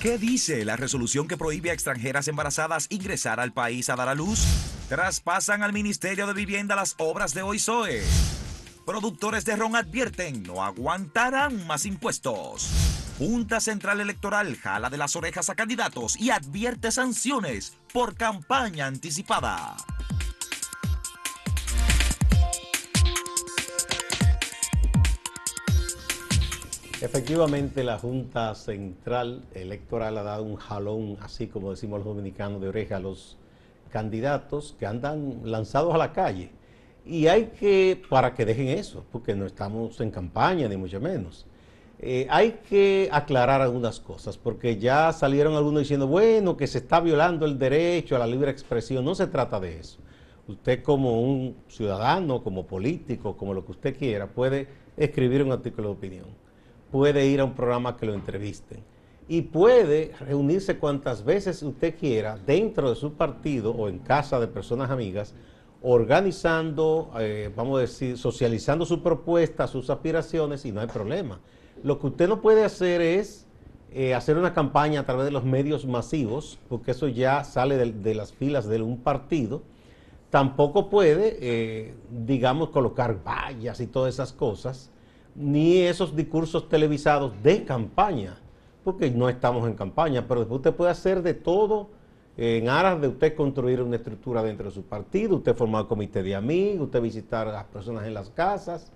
¿Qué dice la resolución que prohíbe a extranjeras embarazadas ingresar al país a dar a luz? Traspasan al Ministerio de Vivienda las obras de OISOE. Productores de ron advierten, no aguantarán más impuestos. Junta Central Electoral jala de las orejas a candidatos y advierte sanciones por campaña anticipada. Efectivamente, la Junta Central Electoral ha dado un jalón, así como decimos los dominicanos, de oreja a los candidatos que andan lanzados a la calle. Y hay que, para que dejen eso, porque no estamos en campaña, ni mucho menos. Eh, hay que aclarar algunas cosas, porque ya salieron algunos diciendo, bueno, que se está violando el derecho a la libre expresión. No se trata de eso. Usted como un ciudadano, como político, como lo que usted quiera, puede escribir un artículo de opinión puede ir a un programa que lo entrevisten y puede reunirse cuantas veces usted quiera dentro de su partido o en casa de personas amigas, organizando, eh, vamos a decir, socializando su propuesta, sus aspiraciones y no hay problema. Lo que usted no puede hacer es eh, hacer una campaña a través de los medios masivos, porque eso ya sale de, las filas de un partido. Tampoco puede, eh, digamos, colocar vallas y todas esas cosas ni esos discursos televisados de campaña, porque no estamos en campaña, pero después usted puede hacer de todo en aras de usted construir una estructura dentro de su partido, usted formar comité de amigos, usted visitar a las personas en las casas,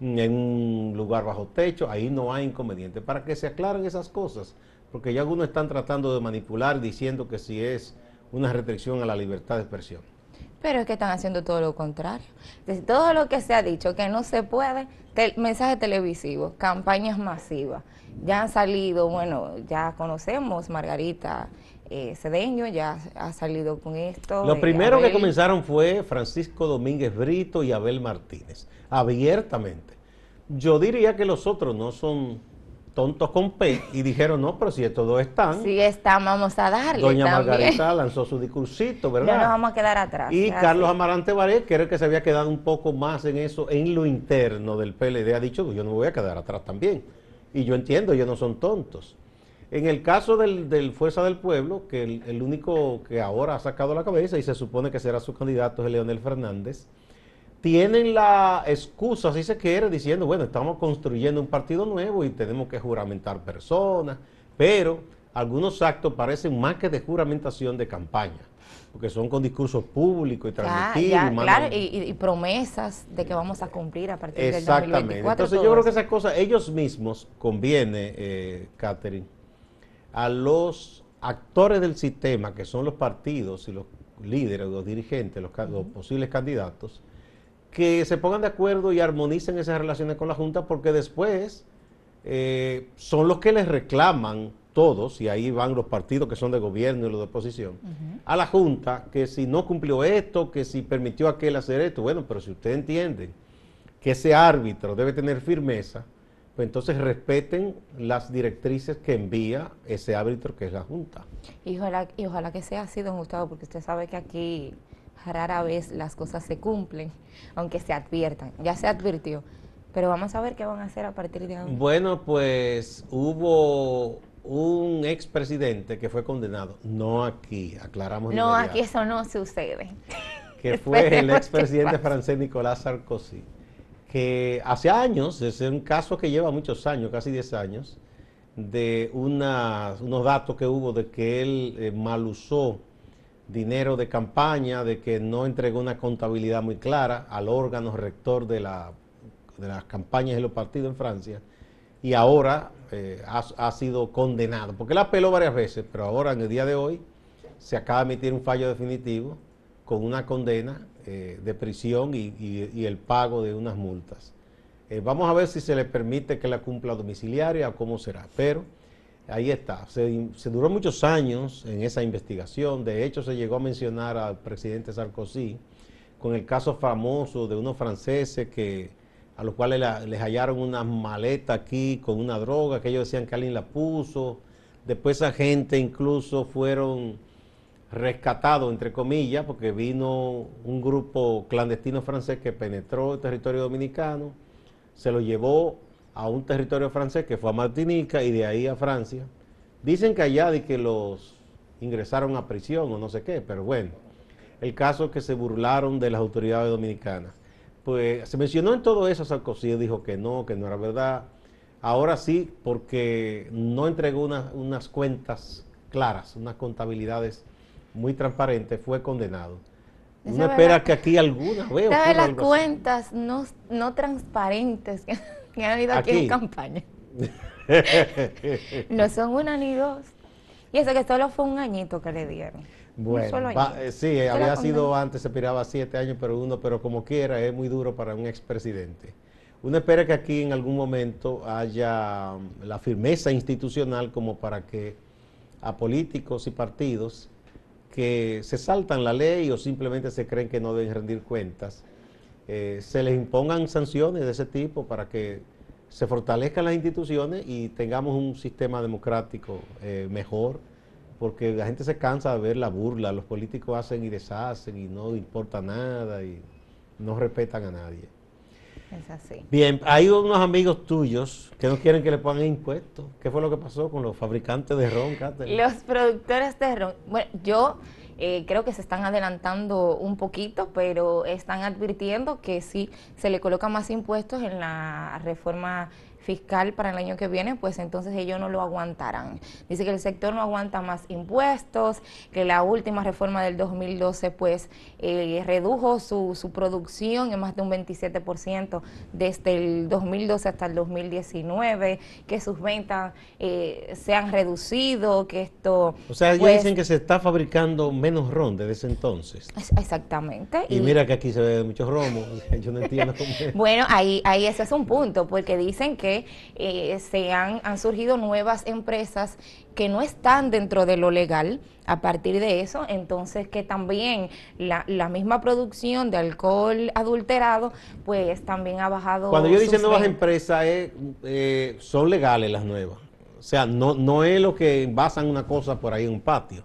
en un lugar bajo techo, ahí no hay inconveniente, para que se aclaren esas cosas, porque ya algunos están tratando de manipular diciendo que si es una restricción a la libertad de expresión. Pero es que están haciendo todo lo contrario. todo lo que se ha dicho que no se puede, mensajes televisivos, campañas masivas. Ya han salido, bueno, ya conocemos Margarita eh, Cedeño, ya ha salido con esto. Lo primero que comenzaron fue Francisco Domínguez Brito y Abel Martínez, abiertamente. Yo diría que los otros no son tontos con P y dijeron, no, pero si estos dos están. Si están, vamos a darle. Doña Margarita lanzó su discursito, ¿verdad? Ya nos vamos a quedar atrás. Y Carlos Amarante Varé, que era el que se había quedado un poco más en eso, en lo interno del PLD, ha dicho, yo no me voy a quedar atrás también. Y yo entiendo, ellos no son tontos. En el caso del, Fuerza del Pueblo, que el, el, único que ahora ha sacado la cabeza y se supone que será su candidato es Leonel Fernández, tienen la excusa, si se quiere, diciendo, bueno, estamos construyendo un partido nuevo y tenemos que juramentar personas, pero algunos actos parecen más que de juramentación de campaña, porque son con discursos públicos y transmitidos. claro, y, promesas de que vamos a cumplir a partir del 2024. Entonces yo creo que esas cosas, ellos mismos, conviene, eh, Catherine, a los actores del sistema, que son los partidos y los líderes, los dirigentes, los posibles candidatos, que se pongan de acuerdo y armonicen esas relaciones con la Junta, porque después eh, son los que les reclaman todos, y ahí van los partidos que son de gobierno y los de oposición, a la Junta, que si no cumplió esto, que si permitió a aquel hacer esto, bueno, pero si usted entiende que ese árbitro debe tener firmeza, pues entonces respeten las directrices que envía ese árbitro que es la Junta. Y ojalá, y ojalá que sea así, don Gustavo, porque usted sabe que aquí rara vez las cosas se cumplen, aunque se adviertan. Ya se advirtió, pero vamos a ver qué van a hacer a partir de ahora. Bueno, pues hubo un expresidente que fue condenado, no aquí, aclaramos. No, aquí eso no sucede. Que fue el expresidente francés Nicolás Sarkozy, que hace años, es un caso que lleva muchos años, casi 10 años, de unos datos que hubo de que él eh, mal usó dinero de campaña, de que no entregó una contabilidad muy clara al órgano rector de, la, de las campañas de los partidos en Francia y ahora eh, ha, sido condenado, porque él apeló varias veces, pero ahora en el día de hoy se acaba de emitir un fallo definitivo con una condena eh, de prisión y, el pago de unas multas. Eh, vamos a ver si se le permite que la cumpla domiciliaria o cómo será, pero ahí está. Se, duró muchos años en esa investigación. De hecho, se llegó a mencionar al presidente Sarkozy con el caso famoso de unos franceses que a los cuales les hallaron una maleta aquí con una droga que ellos decían que alguien la puso. Después esa gente incluso fueron rescatados, entre comillas, porque vino un grupo clandestino francés que penetró el territorio dominicano, se lo llevó a un territorio francés que fue a Martinica y de ahí a Francia. Dicen que allá de que los ingresaron a prisión o no sé qué, pero bueno, el caso es que se burlaron de las autoridades dominicanas. Pues se mencionó en todo eso, Sarkozy dijo que no, que no era verdad. Ahora sí, porque no entregó unas cuentas claras, unas contabilidades muy transparentes, fue condenado. Uno espera que aquí alguna veo. las cuentas no, no transparentes que, han habido aquí, en campaña. no son una ni dos. Y eso que solo fue un añito que le dieron. Bueno, eh, sí, había sido antes, se piraba siete años, pero uno, pero como quiera, es muy duro para un expresidente. Uno espera que aquí en algún momento haya um, la firmeza institucional como para que a políticos y partidos que se saltan la ley o simplemente se creen que no deben rendir cuentas, eh, se les impongan sanciones de ese tipo para que se fortalezcan las instituciones y tengamos un sistema democrático eh, mejor porque la gente se cansa de ver la burla, los políticos hacen y deshacen y no importa nada y no respetan a nadie. Es así. Bien, hay unos amigos tuyos que no quieren que le pongan impuestos. ¿Qué fue lo que pasó con los fabricantes de ron, Los productores de ron. Bueno, yo eh, creo que se están adelantando un poquito, pero están advirtiendo que si se le colocan más impuestos en la reforma fiscal para el año que viene, pues entonces ellos no lo aguantarán. Dice que el sector no aguanta más impuestos, que la última reforma del 2012 pues eh, redujo su, su, producción en más de un 27% desde el 2012 hasta el 2019, que sus ventas eh, se han reducido, que esto... O sea, ellos pues dicen que se está fabricando menos ron desde ese entonces. Exactamente. Y, mira que aquí se ve mucho romo, yo no entiendo cómo Bueno, ahí, ahí ese es un punto, porque dicen que eh, se han, han surgido nuevas empresas que no están dentro de lo legal a partir de eso, entonces que también la, la misma producción de alcohol adulterado, pues también ha bajado. Cuando yo digo nuevas empresas, eh, son legales las nuevas. O sea, no, no es lo que basan una cosa por ahí en un patio.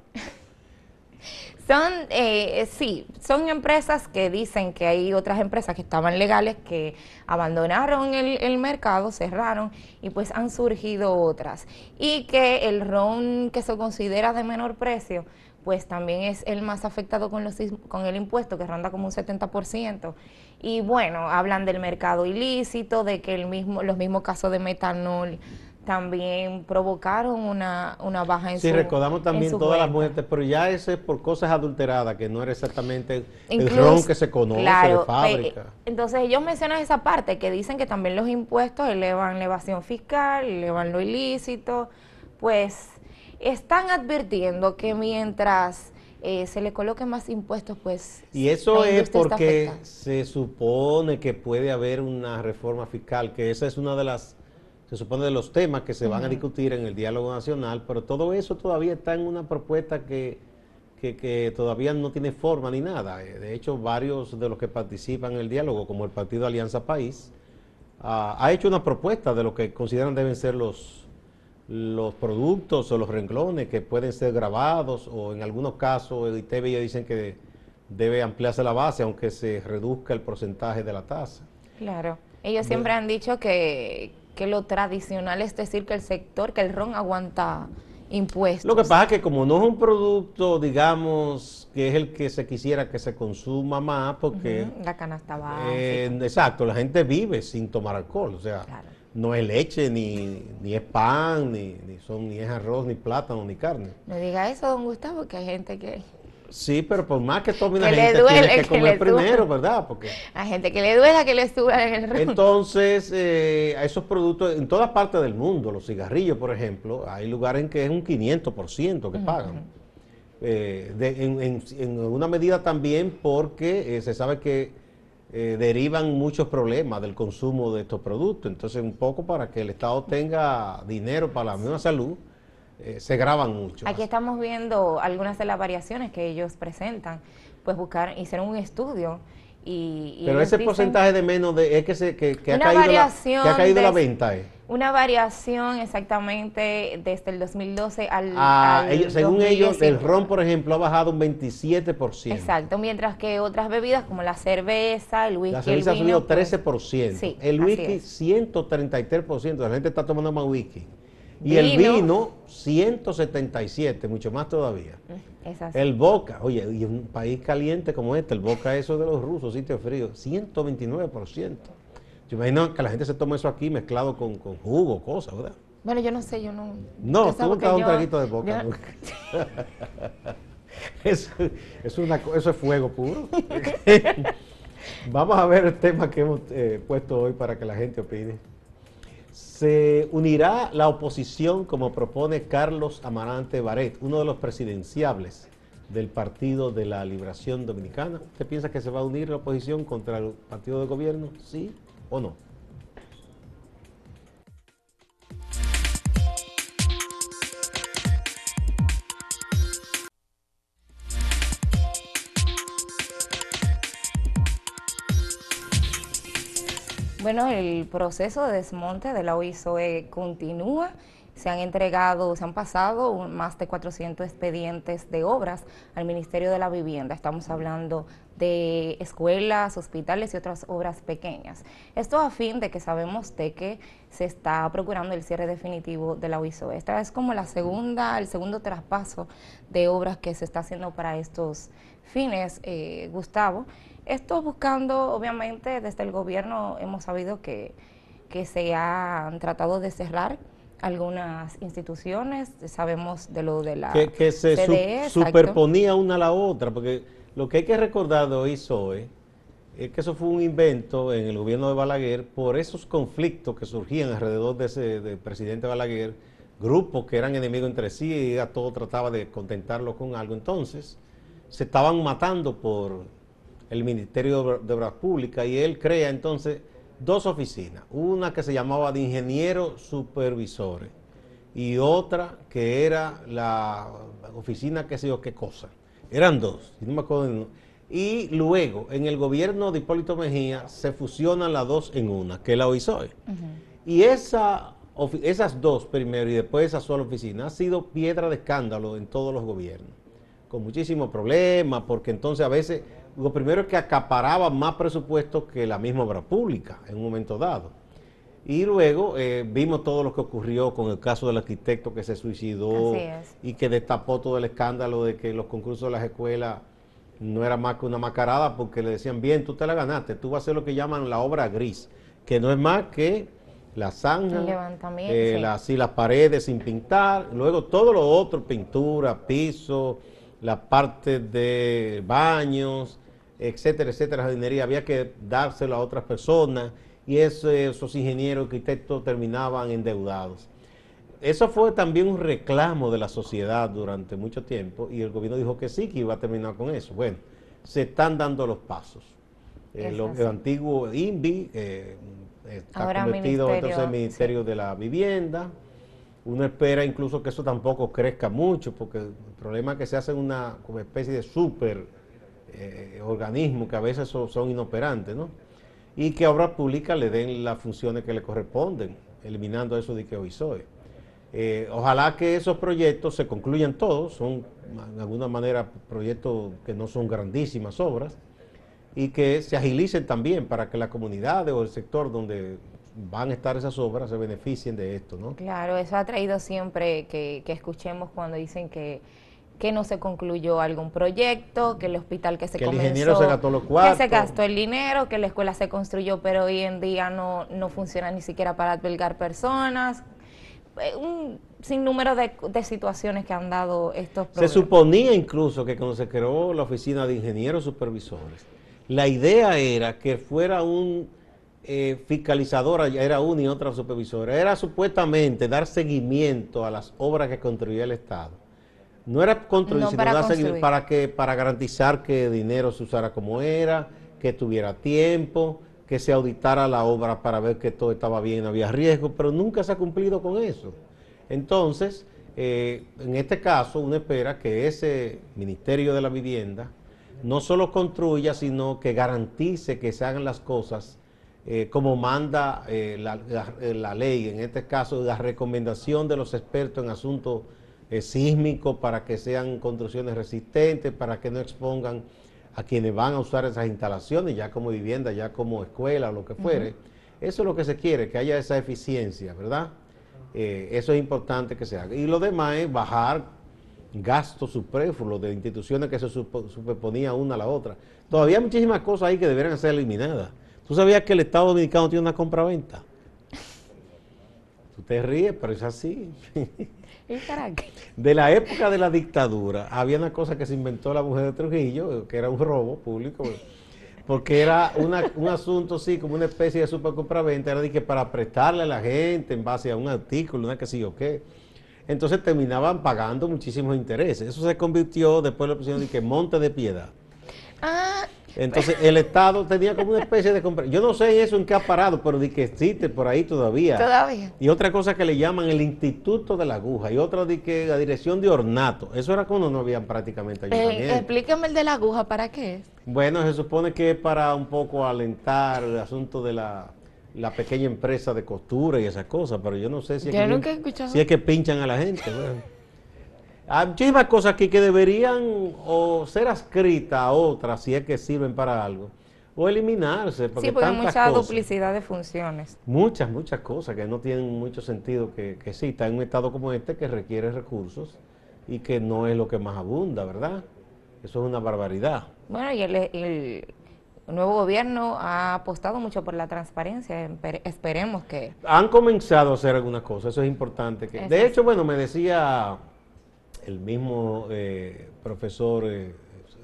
Son, eh, sí, son empresas que dicen que hay otras empresas que estaban legales que abandonaron el, mercado, cerraron y pues han surgido otras. Y que el ron que se considera de menor precio, pues también es el más afectado con, los, con el impuesto, que ronda como un 70%. Y bueno, hablan del mercado ilícito, de que el mismo, los mismos casos de metanol también provocaron una, una baja en sí, su Sí, recordamos también todas las muertes, pero ya eso es por cosas adulteradas, que no era exactamente el ron que se conoce de fábrica. entonces ellos mencionan esa parte, que dicen que también los impuestos elevan la evasión fiscal, elevan lo ilícito, pues están advirtiendo que mientras... Eh, se le coloquen más impuestos, pues... Y eso es porque se supone que puede haber una reforma fiscal, que esa es una de las se supone de los temas que se van a discutir en el diálogo nacional, pero todo eso todavía está en una propuesta que, que, todavía no tiene forma ni nada. Eh, de hecho, varios de los que participan en el diálogo, como el Partido Alianza País, ha hecho una propuesta de lo que consideran deben ser los, los productos o los renglones que pueden ser grabados o en algunos casos el ITV ya dicen que debe ampliarse la base aunque se reduzca el porcentaje de la tasa. Claro. Ellos siempre han dicho que, que lo tradicional es decir que el sector, que el ron aguanta impuestos. Lo que pasa es que como no es un producto, digamos, que es el que se quisiera que se consuma más, porque... La canasta baja. Eh, exacto, la gente vive sin tomar alcohol, o sea, no es leche, ni, ni es pan, ni, ni, son, ni es arroz, ni plátano, ni carne. No diga eso, don Gustavo, que hay gente que... Sí, pero por más que tome una gente, tiene que, comer primero, ¿verdad? Porque hay gente que le duela que le suba en el ron. Entonces, eh, a esos productos, en todas partes del mundo, los cigarrillos, por ejemplo, hay lugares en que es un 500% que pagan. Eh, en, una medida también porque eh, se sabe que derivan muchos problemas del consumo de estos productos. Entonces, un poco para que el Estado tenga dinero para la misma salud, eh, se graban mucho. Aquí estamos viendo algunas de las variaciones que ellos presentan. Pues buscar, hicieron un estudio y... Pero ese porcentaje de menos de, es que, se, que, ha caído, la, que ha caído la venta. Eh. Una variación exactamente desde el 2012 al, ah, Según ellos, el ron, por ejemplo, ha bajado un 27%. Exacto, mientras que otras bebidas como la cerveza, el whisky, La cerveza ha subido 13%. Pues, el whisky, 133%. La gente está tomando más whisky. Y el vino, 177, mucho más todavía. Mm, el Boca, oye, y un país caliente como este, el Boca eso de los rusos, sitio frío, 129%. Yo imagino que la gente se toma eso aquí mezclado con, con jugo, cosas, ¿verdad? Bueno, yo no sé, yo no... No, tú nunca un traguito de Boca. eso, eso, es fuego puro. Vamos a ver el tema que hemos eh, puesto hoy para que la gente opine. ¿Se unirá la oposición como propone Carlos Amarante Baret, uno de los presidenciables del Partido de la Liberación Dominicana? ¿Usted piensa que se va a unir la oposición contra el partido de gobierno? ¿Sí o no? Bueno, el proceso de desmonte de la OISOE continúa. Se han entregado, se han pasado más de 400 expedientes de obras al Ministerio de la Vivienda. Estamos hablando de escuelas, hospitales y otras obras pequeñas. Esto a fin de que sabemos de que se está procurando el cierre definitivo de la OISOE. Esta es como la segunda, el segundo traspaso de obras que se está haciendo para estos fines, eh, Gustavo. Esto buscando, obviamente, desde el gobierno hemos sabido que, se han tratado de cerrar algunas instituciones, sabemos de lo de la que, que se e, superponía una a la otra, porque lo que hay que recordar de hoy es que eso fue un invento en el gobierno de Balaguer por esos conflictos que surgían alrededor de ese presidente Balaguer, grupos que eran enemigos entre sí y a todo trataba de contentarlo con algo. Entonces, se estaban matando por el Ministerio de Obras Públicas y él crea entonces dos oficinas, una que se llamaba de ingenieros supervisores y otra que era la oficina qué sé yo qué cosa. Eran dos, no me acuerdo. Y luego, en el gobierno de Hipólito Mejía, se fusionan las dos en una, que es la OISOE. Y esa, esas dos primero y después esa sola oficina ha sido piedra de escándalo en todos los gobiernos, con muchísimos problemas, porque entonces a veces lo primero es que acaparaba más presupuesto que la misma obra pública en un momento dado. Y luego eh, vimos todo lo que ocurrió con el caso del arquitecto que se suicidó y que destapó todo el escándalo de que los concursos de las escuelas no era más que una macarada porque le decían, bien, tú te la ganaste, tú vas a hacer lo que llaman la obra gris, que no es más que la zanja, eh, las, las paredes sin pintar, luego todo lo otro, pintura, piso, la parte de baños, etcétera, etcétera, jardinería, había que dárselo a otras personas y esos ingenieros, arquitectos terminaban endeudados. Eso fue también un reclamo de la sociedad durante mucho tiempo y el gobierno dijo que sí, que iba a terminar con eso. Bueno, se están dando los pasos. Eh, el antiguo INVI eh, está convertido entonces en el Ministerio de la Vivienda. Uno espera incluso que eso tampoco crezca mucho, porque el problema es que se hace una especie de súper eh, organismos que a veces son, inoperantes, ¿no? Y que a obra pública le den las funciones que le corresponden, eliminando eso de que hoy soy. Eh, ojalá que esos proyectos se concluyan todos, son de alguna manera proyectos que no son grandísimas obras, y que se agilicen también para que la comunidad o el sector donde van a estar esas obras se beneficien de esto, ¿no? Claro, eso ha traído siempre que escuchemos cuando dicen que que no se concluyó algún proyecto, que el hospital que se que el ingeniero se gastó los cuartos. Que se gastó el dinero, que la escuela se construyó, pero hoy en día no, no funciona ni siquiera para albergar personas. Eh, un sinnúmero de, de situaciones que han dado estos problemas. Se suponía incluso que cuando se creó la oficina de ingenieros supervisores, la idea era que fuera un eh, fiscalizador, era una y otra supervisora, era supuestamente dar seguimiento a las obras que construía el Estado no era construir, sino para, para, que, para garantizar que el dinero se usara como era, que tuviera tiempo, que se auditara la obra para ver que todo estaba bien, no había riesgo, pero nunca se ha cumplido con eso. Entonces, eh, en este caso, uno espera que ese Ministerio de la Vivienda no solo construya, sino que garantice que se hagan las cosas eh, como manda eh, la, la, ley, en este caso la recomendación de los expertos en asuntos eh, sísmico para que sean construcciones resistentes, para que no expongan a quienes van a usar esas instalaciones, ya como vivienda, ya como escuela o lo que fuere. Eso es lo que se quiere, que haya esa eficiencia, ¿verdad? Eh, eso es importante que se haga. Y lo demás es bajar gastos superfluos de instituciones que se superponían una a la otra. Todavía hay muchísimas cosas ahí que deberían ser eliminadas. ¿Tú sabías que el Estado Dominicano tiene una compra-venta? Tú te ríes, pero es así. De la época de la dictadura, había una cosa que se inventó la mujer de Trujillo, que era un robo público, porque era un asunto así, como una especie de super compra-venta, era de que para prestarle a la gente en base a un artículo, una que sí o qué. Entonces terminaban pagando muchísimos intereses. Eso se convirtió, después de la pusieron de que monte de piedad. Ah, entonces el Estado tenía como una especie de compra. Yo no sé eso en qué ha parado, pero de que existe por ahí todavía. Todavía. Y otra cosa que le llaman el Instituto de la Aguja y otra de que la Dirección de Ornato. Eso era cuando no había prácticamente eh, ayuntamiento. explícame el de la aguja, ¿para qué es? Bueno, se supone que es para un poco alentar el asunto de la, pequeña empresa de costura y esas cosas, pero yo no sé si es, que, si es que pinchan a la gente. Hay muchísimas cosas aquí que deberían o ser adscritas a otras si es que sirven para algo o eliminarse. Porque sí, porque hay mucha duplicidad de funciones. Muchas, muchas cosas que no tienen mucho sentido que, que está en un estado como este que requiere recursos y que no es lo que más abunda, ¿verdad? Eso es una barbaridad. Bueno, y el, nuevo gobierno ha apostado mucho por la transparencia. Esperemos que... Han comenzado a hacer algunas cosas, eso es importante. Que, de hecho, bueno, me decía el mismo eh, profesor eh,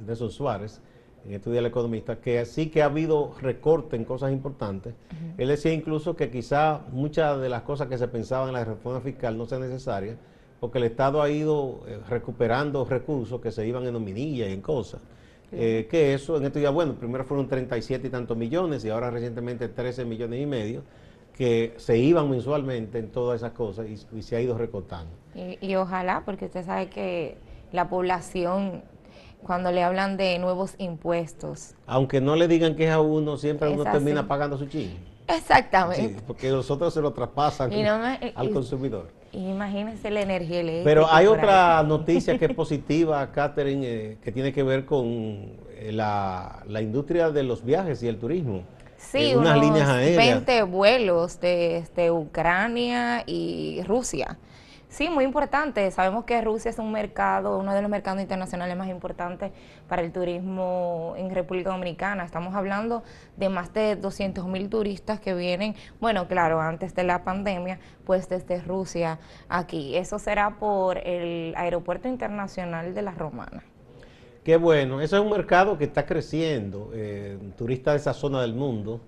Nelson Suárez, en Estudia el Economista, que sí que ha habido recorte en cosas importantes. Él decía incluso que quizá muchas de las cosas que se pensaban en la reforma fiscal no sean necesarias, porque el Estado ha ido eh, recuperando recursos que se iban en nominilla y en cosas. Eh, que eso en estos días, bueno, primero fueron 37 y tantos millones y ahora recientemente 13 millones y medio que se iban mensualmente en todas esas cosas y, se ha ido recortando. Y, ojalá, porque usted sabe que la población, cuando le hablan de nuevos impuestos... Aunque no le digan que es a uno, siempre uno termina pagando su ching. Exactamente. porque los otros se lo traspasan al consumidor. Imagínense la energía eléctrica. Pero hay otra noticia que es positiva, Catherine, eh, que tiene que ver con eh, la, la industria de los viajes y el turismo. Sí, unas líneas aéreas. 20 vuelos desde Ucrania y Rusia. Sí, muy importante. Sabemos que Rusia es un mercado, uno de los mercados internacionales más importantes para el turismo en República Dominicana. Estamos hablando de más de 200 mil turistas que vienen, bueno, claro, antes de la pandemia, pues desde Rusia aquí. Eso será por el Aeropuerto Internacional de la Romana. Qué bueno, eso es un mercado que está creciendo, eh, turistas de esa zona del mundo,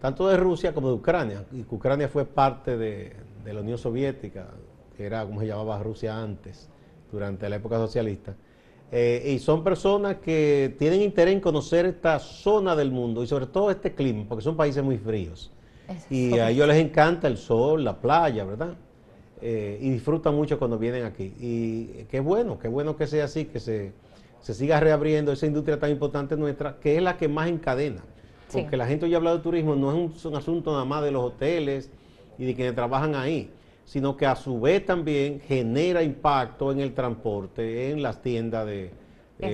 tanto de Rusia como de Ucrania. Y Ucrania fue parte de, la Unión Soviética, que era como se llamaba Rusia antes, durante la época socialista. Eh, y son personas que tienen interés en conocer esta zona del mundo y sobre todo este clima, porque son países muy fríos. y a ellos les encanta el sol, la playa, ¿verdad? Eh, y disfrutan mucho cuando vienen aquí. Y qué bueno, qué bueno que sea así, que se se siga reabriendo esa industria tan importante nuestra, que es la que más encadena. Porque la gente hoy habla de turismo, no es un, asunto nada más de los hoteles y de quienes trabajan ahí, sino que a su vez también genera impacto en el transporte, en las tiendas de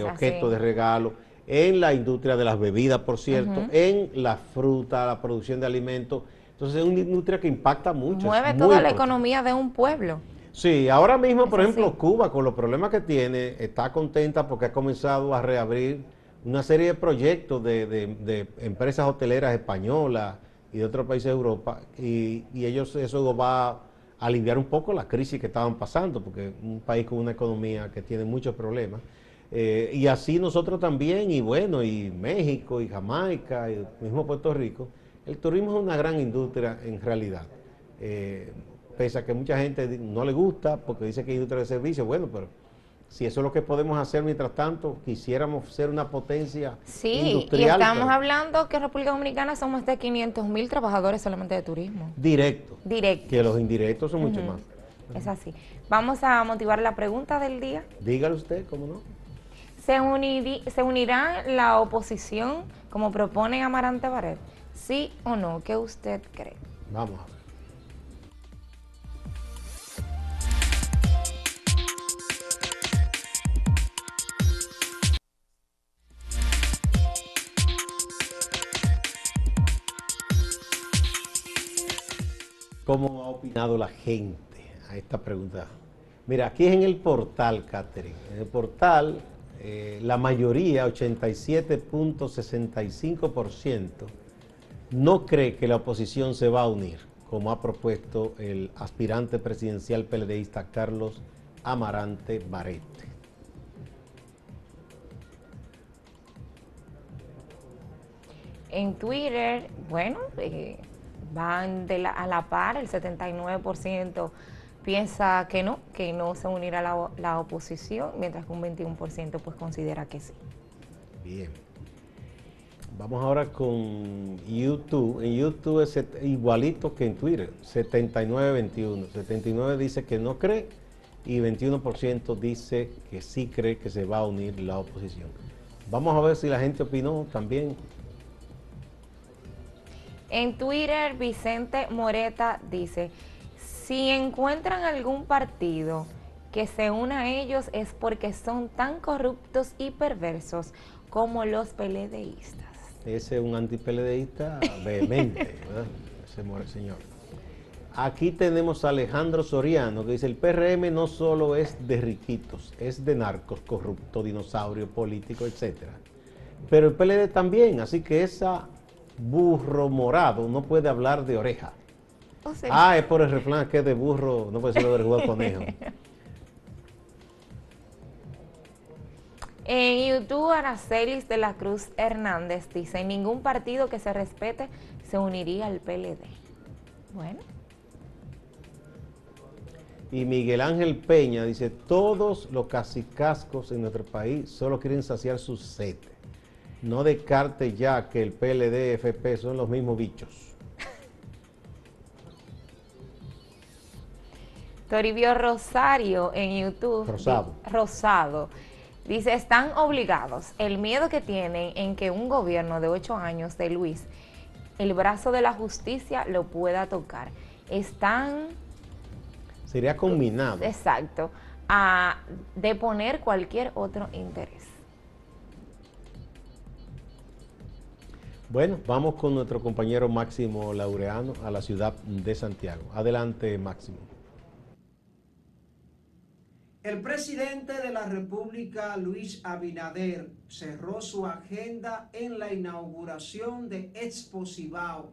objetos de regalo, en la industria de las bebidas, por cierto, en la fruta, la producción de alimentos. Entonces es una industria que impacta mucho. Mueve toda la economía de un pueblo. Sí, ahora mismo, por ejemplo, Cuba, con los problemas que tiene, está contenta porque ha comenzado a reabrir una serie de proyectos de, empresas hoteleras españolas y de otros países de Europa, y, ellos eso va aliviar un poco la crisis que estaban pasando, porque es un país con una economía que tiene muchos problemas. Eh, y así nosotros también, y bueno, y México, y Jamaica, y mismo Puerto Rico, el turismo es una gran industria en realidad. Eh, pese a que mucha gente no le gusta porque dice que hay industria de servicio, bueno, pero si eso es lo que podemos hacer mientras tanto, quisiéramos ser una potencia sí, industrial. y estamos hablando que en República Dominicana somos de 500 mil trabajadores solamente de turismo. Directo. Directo. Que los indirectos son mucho más. Es así. Vamos a motivar la pregunta del día. Dígale usted, ¿cómo no? ¿Se, ¿Se unirá la oposición como propone Amarante Barret? ¿Sí o no? ¿Qué usted cree? Vamos a ver. Cómo ha opinado la gente a esta pregunta. Mira, aquí es en el portal, Catherine. En el portal, eh, la mayoría, 87.65%, no cree que la oposición se va a unir, como ha propuesto el aspirante presidencial peledeísta Carlos Amarante Barete. En Twitter, bueno, eh, van a la par, el 79% piensa que no, que no se unirá la, la oposición, mientras que un 21% pues considera que sí. Bien. Vamos ahora con YouTube. En YouTube es igualito que en Twitter, 79-21. 79 dice que no cree y 21% dice que sí cree que se va a unir la oposición. Vamos a ver si la gente opinó también. En Twitter, Vicente Moreta dice, si encuentran algún partido que se una a ellos es porque son tan corruptos y perversos como los peledeístas. Ese es un antipeledeísta vehemente, ¿verdad? Ese muere señor. Aquí tenemos a Alejandro Soriano que dice, el PRM no solo es de riquitos, es de narcos, corrupto, dinosaurio, político, etc. Pero el PLD también, así que esa burro morado no puede hablar de oreja. ah, es por el refrán que es de burro, no puede ser de jugar conejo. En YouTube, Aracelis de la Cruz Hernández dice, ningún partido que se respete se uniría al PLD. Bueno. Y Miguel Ángel Peña dice, todos los casicascos en nuestro país solo quieren saciar su sed. No descarte ya que el PLD y FP son los mismos bichos. Toribio Rosario en YouTube. Rosado. Rosado. Dice, están obligados. El miedo que tienen en que un gobierno de ocho años de Luis, el brazo de la justicia lo pueda tocar. Están... Sería combinado. Exacto. A deponer cualquier otro interés. Bueno, vamos con nuestro compañero Máximo Laureano a la ciudad de Santiago. Adelante, Máximo. El presidente de la República, Luis Abinader, cerró su agenda en la inauguración de Expo Cibao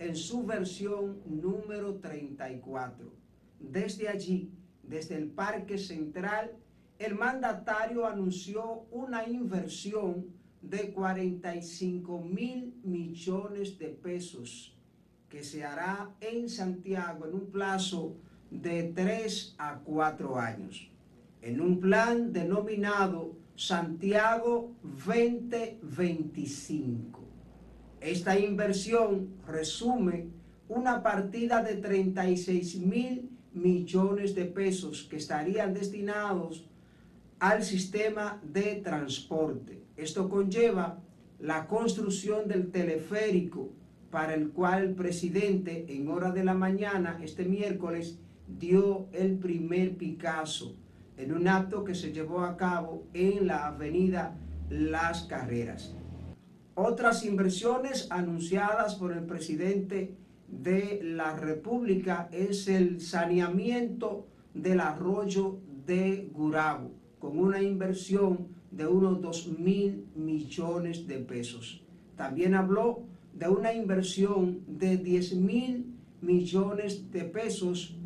en su versión número 34. Desde allí, desde el Parque Central, el mandatario anunció una inversión de 45 mil millones de pesos que se hará en Santiago en un plazo de 3 a 4 años, en un plan denominado Santiago 2025. Esta inversión resume una partida de 36 mil millones de pesos que estarían destinados al sistema de transporte esto conlleva la construcción del teleférico para el cual el presidente en hora de la mañana este miércoles dio el primer Picasso en un acto que se llevó a cabo en la avenida Las Carreras. Otras inversiones anunciadas por el presidente de la República es el saneamiento del arroyo de Gurabo, con una inversión de unos 2 mil millones de pesos. También habló de una inversión de 10 mil millones de pesos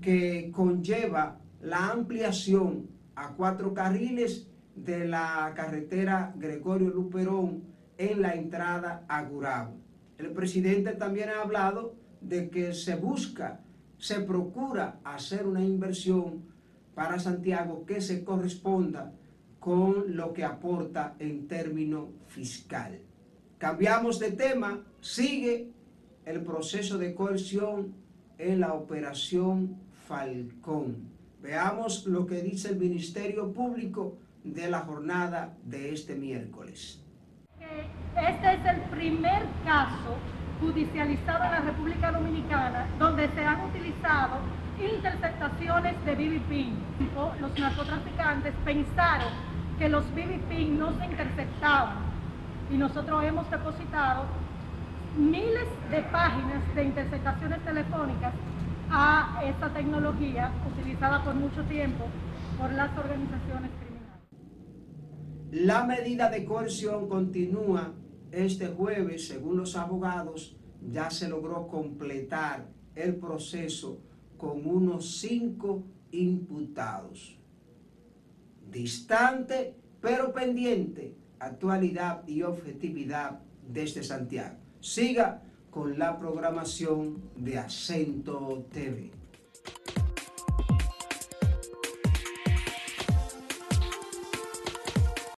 que conlleva la ampliación a cuatro carriles de la carretera Gregorio Luperón en la entrada a Gurabo. El presidente también ha hablado de que se busca, se procura hacer una inversión para Santiago que se corresponda con lo que aporta en término fiscal. Cambiamos de tema, sigue el proceso de coerción en la operación Falcón. Veamos lo que dice el Ministerio Público de la jornada de este miércoles. Este es el primer caso judicializado en la República Dominicana donde se han utilizado interceptaciones de BBP. Los narcotraficantes pensaron que los BBP no se interceptaban y nosotros hemos depositado miles de páginas de interceptaciones telefónicas a esta tecnología utilizada por mucho tiempo por las organizaciones criminales. La medida de coerción continúa este jueves, según los abogados, ya se logró completar el proceso con unos cinco imputados. Distante pero pendiente, actualidad y objetividad desde Santiago. Siga con la programación de Acento TV.